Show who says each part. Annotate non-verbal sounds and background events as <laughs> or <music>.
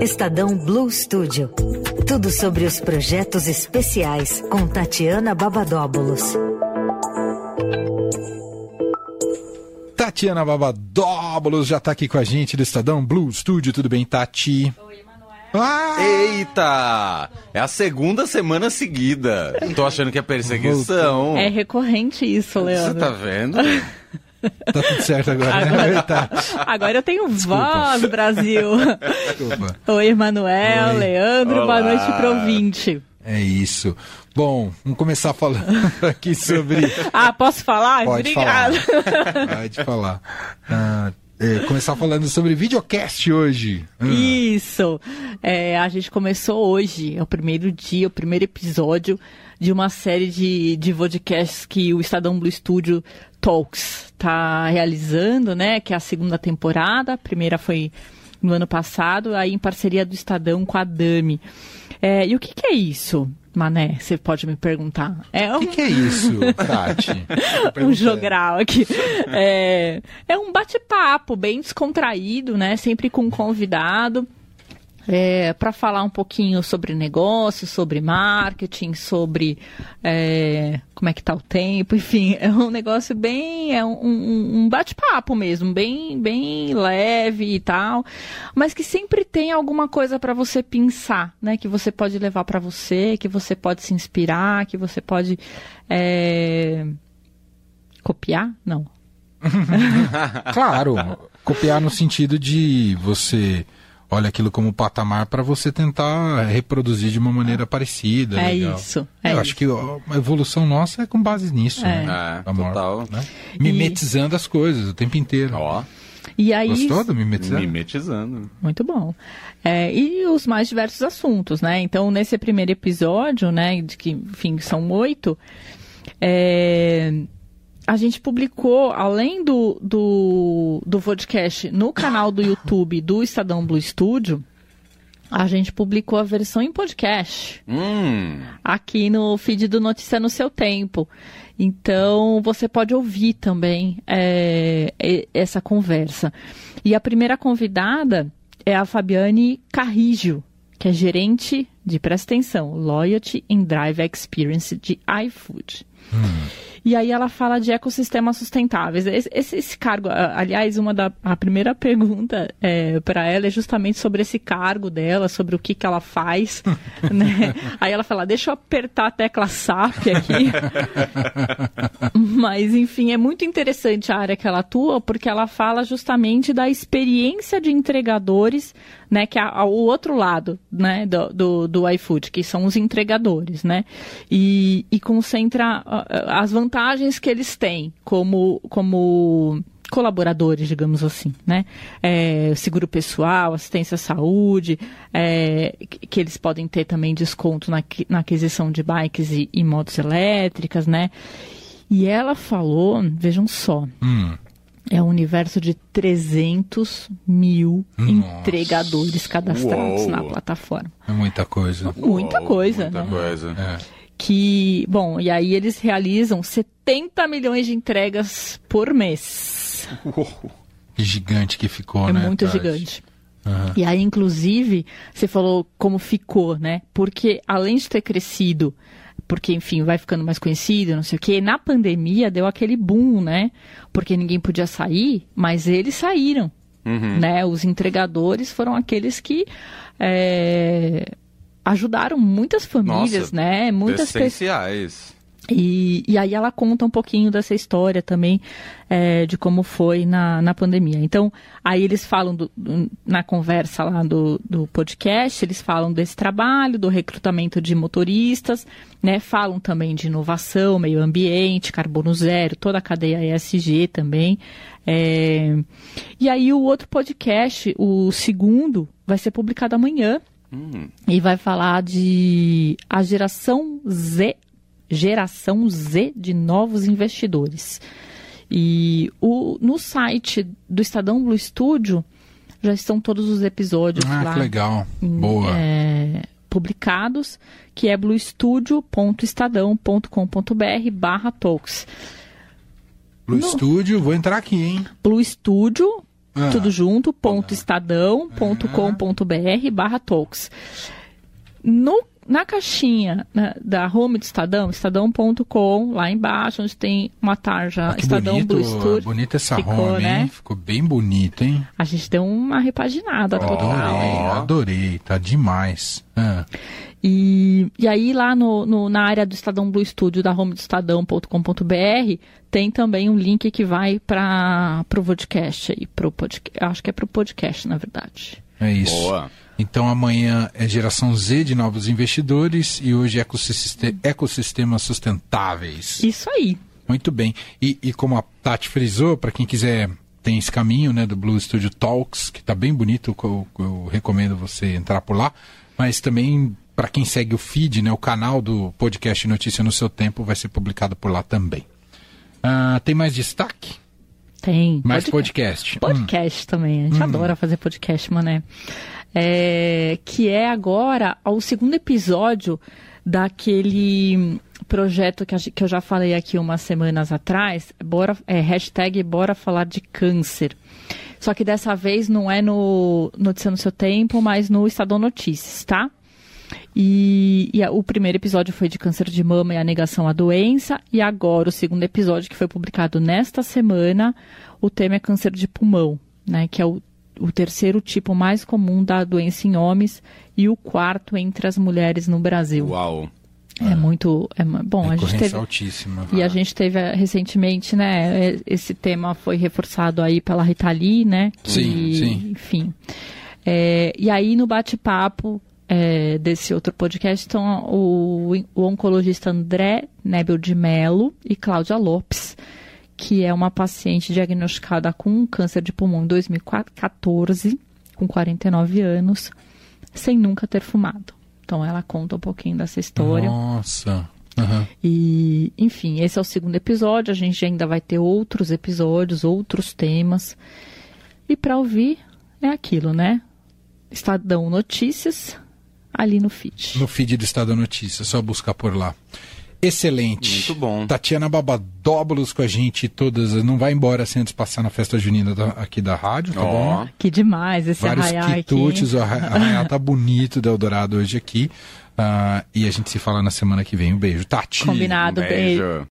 Speaker 1: Estadão Blue Studio. Tudo sobre os projetos especiais com Tatiana Babadóbulos.
Speaker 2: Tatiana Babadóbulos já está aqui com a gente do Estadão Blue Studio. Tudo bem, Tati?
Speaker 3: Oi, Emanuel.
Speaker 2: Ah!
Speaker 4: Eita! É a segunda semana seguida. Tô achando que é perseguição.
Speaker 3: É recorrente isso,
Speaker 4: Você
Speaker 3: Leandro.
Speaker 4: tá vendo? <laughs>
Speaker 2: Tá tudo certo agora, né?
Speaker 3: Agora-
Speaker 2: Tá.
Speaker 3: Agora eu tenho voz, Brasil.
Speaker 2: Desculpa.
Speaker 3: Oi, Emanuel. Leandro, boa
Speaker 4: Olá.
Speaker 3: noite pro ouvinte.
Speaker 2: É isso. Bom, vamos começar falando <laughs> aqui sobre.
Speaker 3: Ah, posso falar?
Speaker 2: Pode
Speaker 3: Obrigada.
Speaker 2: falar. Pode falar. Ah, é, começar falando sobre videocast hoje. Ah,
Speaker 3: Isso. É, a gente começou hoje, é o primeiro dia, o primeiro episódio de uma série de, de podcasts que o Estadão Blue Studio Talks está realizando, né? Que é a segunda temporada. A primeira foi no ano passado, aí em parceria do Estadão com a Dami. É, e o que, que é isso, Mané? Você pode me perguntar. É
Speaker 2: O
Speaker 3: um,
Speaker 2: que, que é isso, <laughs> Tati?
Speaker 3: Um jogral aqui. É, é um bate-papo bem descontraído, né? Sempre com um convidado. Para falar um pouquinho sobre negócio, sobre marketing, sobre é, como é que tá o tempo, enfim, é um negócio bem, é um, um- um bate-papo mesmo, bem, bem leve e tal, mas que sempre tem alguma coisa para você pensar, né? Que você pode levar para você, que você pode se inspirar, que você pode é, copiar, não, <laughs> <laughs>
Speaker 2: Claro, copiar no sentido de você olha aquilo como patamar para você tentar reproduzir de uma maneira parecida.
Speaker 3: É
Speaker 2: legal.
Speaker 3: isso, é
Speaker 2: Eu
Speaker 3: isso.
Speaker 2: acho que a evolução nossa é com base nisso.
Speaker 3: É.
Speaker 2: Né?
Speaker 4: É,
Speaker 2: Amor,
Speaker 4: total.
Speaker 2: né? Mimetizando as coisas o tempo inteiro.
Speaker 4: Ó,
Speaker 3: E aí
Speaker 2: Gostou do mimetizando?
Speaker 4: mimetizando.
Speaker 3: Muito bom. É, e os mais diversos assuntos, né? Então, nesse primeiro episódio, né, de que, enfim, são oito, é, a gente publicou, além do, do, do podcast no canal do YouTube do Estadão Blue Studio, a gente publicou a versão em podcast
Speaker 4: Hum,
Speaker 3: aqui no feed do Notícia no Seu Tempo. Então, você pode ouvir também é, essa conversa. E a primeira convidada é a Fabiane Carrijo, que é gerente de, presta atenção, Loyalty and Drive Experience de iFood. E aí ela fala de ecossistemas sustentáveis. Esse, esse- esse cargo, aliás, uma da a primeira <laughs> pergunta para ela é justamente sobre esse cargo dela, sobre o que, que ela faz, <laughs> né? Aí ela fala, deixa eu apertar a tecla SAP aqui. <laughs> Mas, enfim, é muito interessante a área que ela atua, porque ela fala justamente da experiência de entregadores, né? Que é o outro lado, né? Do, do, do iFood, que são os entregadores, né? E, e concentra ah, ah, as vantagens que eles têm como, como colaboradores, digamos assim, né? É, seguro pessoal, assistência à saúde, é, que eles podem ter também desconto na, na aquisição de bikes e, e motos elétricas, né? E ela falou, vejam só,
Speaker 2: Hum,
Speaker 3: é um universo de 300 mil
Speaker 2: Nossa.
Speaker 3: entregadores cadastrados
Speaker 4: Uou.
Speaker 3: na plataforma.
Speaker 2: é muita coisa.
Speaker 3: Muita
Speaker 4: Uou,
Speaker 3: coisa,
Speaker 4: Muita
Speaker 3: né?
Speaker 4: coisa.
Speaker 2: É.
Speaker 3: Que, bom, e aí eles realizam 70 milhões de entregas por mês.
Speaker 2: Que gigante que ficou,
Speaker 3: É
Speaker 2: né?
Speaker 3: muito
Speaker 2: Tati?
Speaker 3: gigante.
Speaker 2: Aham.
Speaker 3: E aí, inclusive, você falou como ficou, né? Porque além de ter crescido, porque, enfim, vai ficando mais conhecido, não sei o quê, na pandemia deu aquele boom, né? Porque ninguém podia sair, mas eles saíram,
Speaker 4: Uhum.
Speaker 3: né? Os entregadores foram aqueles que é, ajudaram muitas famílias,
Speaker 4: Nossa,
Speaker 3: né? Muitas pessoas. E, e aí ela conta um pouquinho dessa história também, é, de como foi na, na pandemia. Então, aí eles falam, do- do- na conversa lá do, do podcast, eles falam desse trabalho, do recrutamento de motoristas, né? Falam também de inovação, meio ambiente, carbono zero, toda a cadeia ESG também. É, E aí o outro podcast, o segundo, vai ser publicado amanhã,
Speaker 4: Hum,
Speaker 3: e vai falar de a geração Z, geração Z de novos investidores. E o, no site do Estadão Blue Studio já estão todos os episódios
Speaker 2: Ah,
Speaker 3: lá
Speaker 2: que legal.
Speaker 3: em-
Speaker 2: Boa.
Speaker 3: é, publicados, que é bluestudio.estadão.com.br barra talks.
Speaker 2: Blue
Speaker 3: no-
Speaker 2: Studio, vou entrar aqui, hein?
Speaker 3: Blue Studio
Speaker 2: Ah.
Speaker 3: tudo junto, ponto estadão.com.br barra talks. No, na caixinha né, da home do Estadão, estadão.com, lá embaixo, onde tem uma tarja
Speaker 2: Ah,
Speaker 3: Estadão
Speaker 2: bonito,
Speaker 3: Blue Studio.
Speaker 2: bonita essa
Speaker 3: Ficou,
Speaker 2: home,
Speaker 3: né?
Speaker 2: hein? Ficou bem bonito, hein?
Speaker 3: A gente deu uma repaginada total.
Speaker 2: Adorei, adorei, tá demais. Ah,
Speaker 3: E, e aí lá no, no- na área do Estadão Blue Studio, da home do estadão.com.br, tem também um link que vai para o podcast aí, pro podcast, acho que é para o podcast, na verdade.
Speaker 2: é isso.
Speaker 4: Boa.
Speaker 2: Então amanhã é geração Z de novos investidores e hoje ecossiste- ecossistemas sustentáveis.
Speaker 3: Isso aí.
Speaker 2: Muito bem. E, e como a Tati frisou, para quem quiser, tem esse caminho né, do Blue Studio Talks, que está bem bonito, eu, eu recomendo você entrar por lá. Mas também, para quem segue o feed, né, o canal do podcast Notícia no Seu Tempo, vai ser publicado por lá também. Ah, tem mais destaque?
Speaker 3: Tem.
Speaker 2: Mais
Speaker 3: Pod-
Speaker 2: podcast. Hum,
Speaker 3: Podcast também. A gente adora fazer podcast, mané. É, que é agora o segundo episódio daquele projeto que, a que eu já falei aqui umas semanas atrás. Bora, é, hashtag Bora Falar de Câncer. Só que dessa vez não é no Notícia no Seu Tempo, mas no Estadão Notícias, tá? E, e a- o primeiro episódio foi de câncer de mama e a negação à doença. E agora, o segundo episódio, que foi publicado nesta semana, o tema é câncer de pulmão, né? Que é o, o terceiro tipo mais comum da doença em homens e o quarto entre as mulheres no Brasil.
Speaker 4: Uau.
Speaker 3: É muito. É, bom, a gente teve.
Speaker 2: altíssima.
Speaker 3: E a gente teve eh, recentemente, né? eh, Esse tema foi reforçado aí pela Rita Lee, né?
Speaker 2: Sim, sim.
Speaker 3: Enfim. É, e aí no bate-papo é, desse outro podcast estão o, o oncologista André Nebel de Mello e Cláudia Lopes, que é uma paciente diagnosticada com câncer de pulmão em 2014, com 49 anos, sem nunca ter fumado. Então ela conta um pouquinho dessa história.
Speaker 2: Nossa. Aham.
Speaker 3: E, enfim, esse é o segundo episódio. A gente ainda vai ter outros episódios, outros temas. E para ouvir é aquilo, né? Estadão Notícias ali no feed.
Speaker 2: No feed do Estado Notícias, só buscar por lá. Excelente.
Speaker 4: Muito bom.
Speaker 2: Tatiana Babadóbulos com a gente todas. Não vai embora sem antes passar na festa junina da- aqui da rádio, tá
Speaker 4: Ó.
Speaker 2: bom?
Speaker 3: Que demais esse
Speaker 2: Vários
Speaker 3: arraiar aqui.
Speaker 2: quitutes, o arra- arraial tá bonito do Eldorado hoje aqui. Ah, e a gente se fala na semana que vem. Um beijo. Tati.
Speaker 3: Combinado, beijo.
Speaker 4: Beijo.